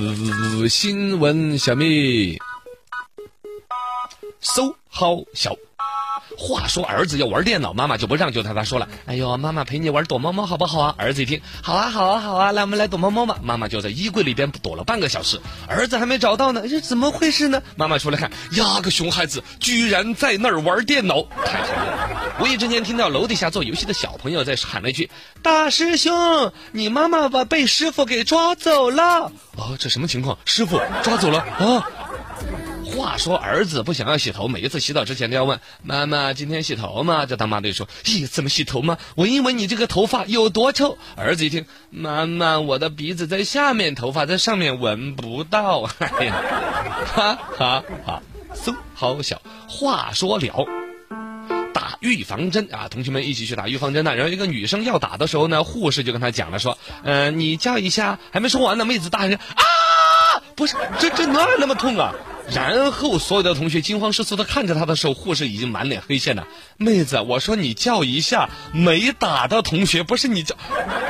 呃新闻小秘，搜好笑。话说儿子要玩电脑，妈妈就不让，就对他说了：“哎呦，妈妈陪你玩躲猫猫好不好啊？”儿子一听，好啊，好啊，好啊，来我们来躲猫猫吧。妈妈就在衣柜里边躲了半个小时，儿子还没找到呢，这怎么回事呢？妈妈出来看，呀个熊孩子居然在那儿玩电脑，太讨厌了！无意之间听到楼底下做游戏的小朋友在喊了一句：“大师兄，你妈妈把被师傅给抓走了。”哦，这什么情况？师傅抓走了啊？说儿子不想要洗头，每一次洗澡之前都要问妈妈：“今天洗头吗？”这他妈的说：“咦，怎么洗头吗？闻一闻你这个头发有多臭。”儿子一听：“妈妈，我的鼻子在下面，头发在上面，闻不到。”哎呀，哈哈哈，嗖，好笑。话说了。打预防针啊！同学们一起去打预防针呢。然后一个女生要打的时候呢，护士就跟她讲了说：“嗯，你叫一下。”还没说完呢，妹子大声啊！不是，这这哪有那么痛啊？然后所有的同学惊慌失措的看着他的时候，护士已经满脸黑线了。妹子，我说你叫一下，没打的同学不是你叫，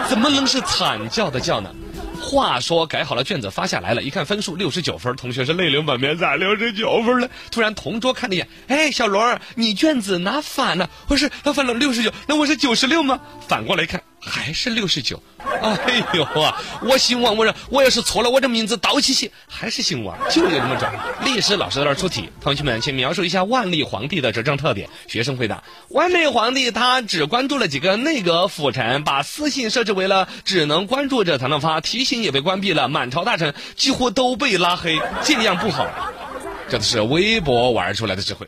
怎么能是惨叫的叫呢？话说改好了卷子发下来了，一看分数六十九分，同学是泪流满面，咋六十九分了？突然同桌看了一眼，哎，小罗儿，你卷子拿反了，不是他反了六十九，那我是九十六吗？反过来看。还是六十九，哎呦啊！我姓王，我说我要是错了，我这名字倒起写，还是姓王，就有这么准。历史老师在那出题，同学们请描述一下万历皇帝的执政特点。学生回答：万历皇帝他只关注了几个内阁辅臣，把私信设置为了只能关注者才能发，提醒也被关闭了，满朝大臣几乎都被拉黑，这样不好。这是微博玩出来的智慧。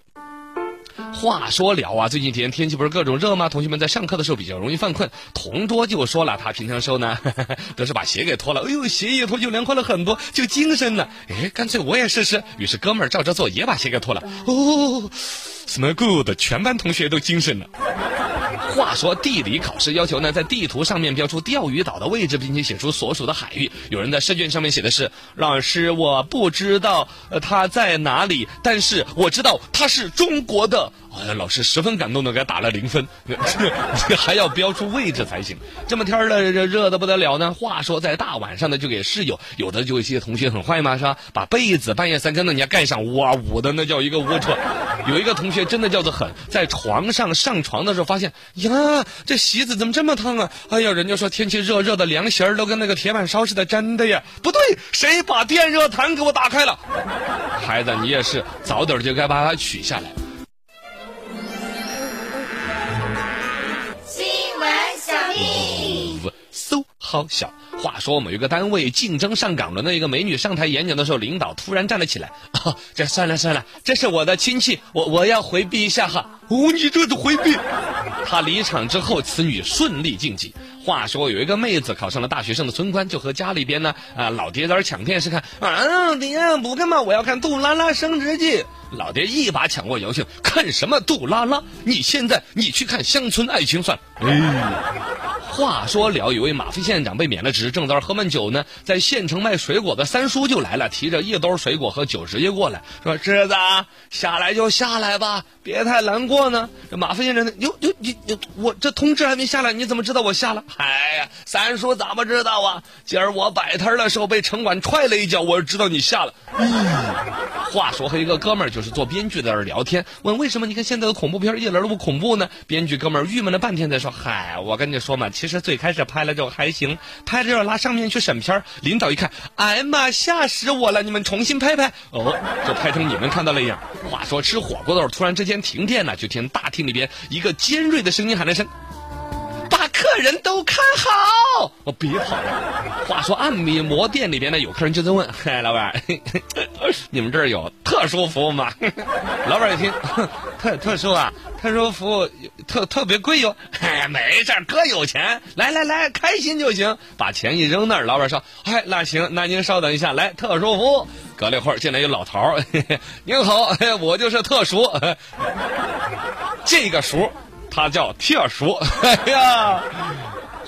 话说聊啊，最近几天天气不是各种热吗？同学们在上课的时候比较容易犯困。同桌就说了，他平常时候呢，都是把鞋给脱了，哎呦，鞋一脱就凉快了很多，就精神了。哎，干脆我也试试。于是哥们儿照着做，也把鞋给脱了。哦，smell good，全班同学都精神了。话说地理考试要求呢，在地图上面标出钓鱼岛的位置，并且写出所属的海域。有人在试卷上面写的是：“老师，我不知道呃它在哪里，但是我知道它是中国的。”哎呀，老师十分感动的给他打了零分，还要标出位置才行。这么天儿了，热热的不得了呢。话说在大晚上的就给室友，有的就一些同学很坏嘛，是吧？把被子半夜三更的你要盖上，哇捂的那叫一个龌龊。有一个同学真的叫做狠，在床上上床的时候发现，呀，这席子怎么这么烫啊？哎呀，人家说天气热热的，凉席儿都跟那个铁板烧似的，真的呀？不对，谁把电热毯给我打开了？孩子，你也是早点就该把它取下来。新闻小秘，嗖好笑。话说某一个单位竞争上岗的那一个美女上台演讲的时候，领导突然站了起来。啊，这算了算了，这是我的亲戚，我我要回避一下哈。哦，你这都回避。他离场之后，此女顺利晋级。话说有一个妹子考上了大学生的村官，就和家里边呢啊老爹在那抢电视看。啊，爹不干嘛，我要看《杜拉拉升职记》。老爹一把抢过姚庆，看什么杜拉拉？你现在你去看乡村爱情算了。哎。话说了，有位马飞县长被免了职，正在喝闷酒呢。在县城卖水果的三叔就来了，提着一兜水果和酒直接过来，说：“侄子，下来就下来吧，别太难过呢。”这马飞县长，哟哟，你你我这通知还没下来，你怎么知道我下了？哎呀，三叔怎么知道啊？今儿我摆摊的时候被城管踹了一脚，我就知道你下了。嗯话说和一个哥们儿就是做编剧在那聊天，问为什么你看现在的恐怖片一点都不恐怖呢？编剧哥们儿郁闷了半天，才说：“嗨，我跟你说嘛。”其实是最开始拍了之后还行，拍了之后拉上面去审片领导一看，哎呀妈，吓死我了！你们重新拍拍，哦，就拍成你们看到了一样。话说吃火锅的时候，突然之间停电了，就听大厅里边一个尖锐的声音喊了声：“把客人都看好！”哦，别跑了。话说按摩店里边呢，有客人就在问：“嗨，老板，你们这儿有特殊服务吗？” 老板一听，特特殊啊。特殊服务特特别贵哟，哎，没事哥有钱，来来来，开心就行。把钱一扔那儿，老板说：“哎，那行，那您稍等一下，来特殊服务。”隔了一会儿进来一老头儿，您好，我就是特殊，这个熟他叫特殊。哎呀，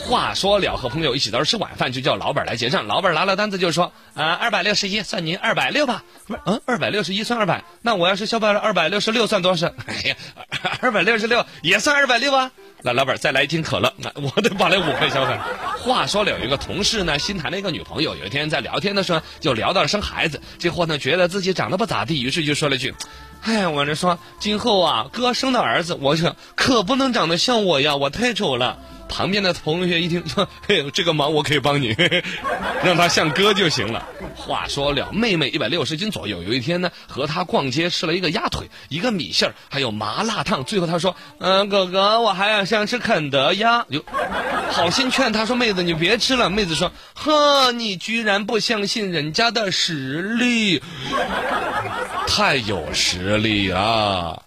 话说了，和朋友一起在这吃晚饭，就叫老板来结账。老板拿了单子就说：“啊，二百六十一，算您二百六吧。”不是，嗯，二百六十一算二百，那我要是消费了二百六十六，算多少？哎呀，二百六十六也算二百六啊。那老板再来一听可乐，那我得把那五块消费。话说了，有一个同事呢，新谈了一个女朋友，有一天在聊天的时候就聊到了生孩子，这货呢觉得自己长得不咋地，于是就说了句。哎，我这说，今后啊，哥生的儿子，我去可不能长得像我呀，我太丑了。旁边的同学一听说，嘿，这个忙我可以帮你，让他像哥就行了。话说了，妹妹一百六十斤左右，有一天呢，和他逛街吃了一个鸭腿，一个米线还有麻辣烫。最后他说，嗯，哥哥，我还要想吃肯德鸭。好心劝他说，妹子你别吃了。妹子说，呵，你居然不相信人家的实力，太有实力了。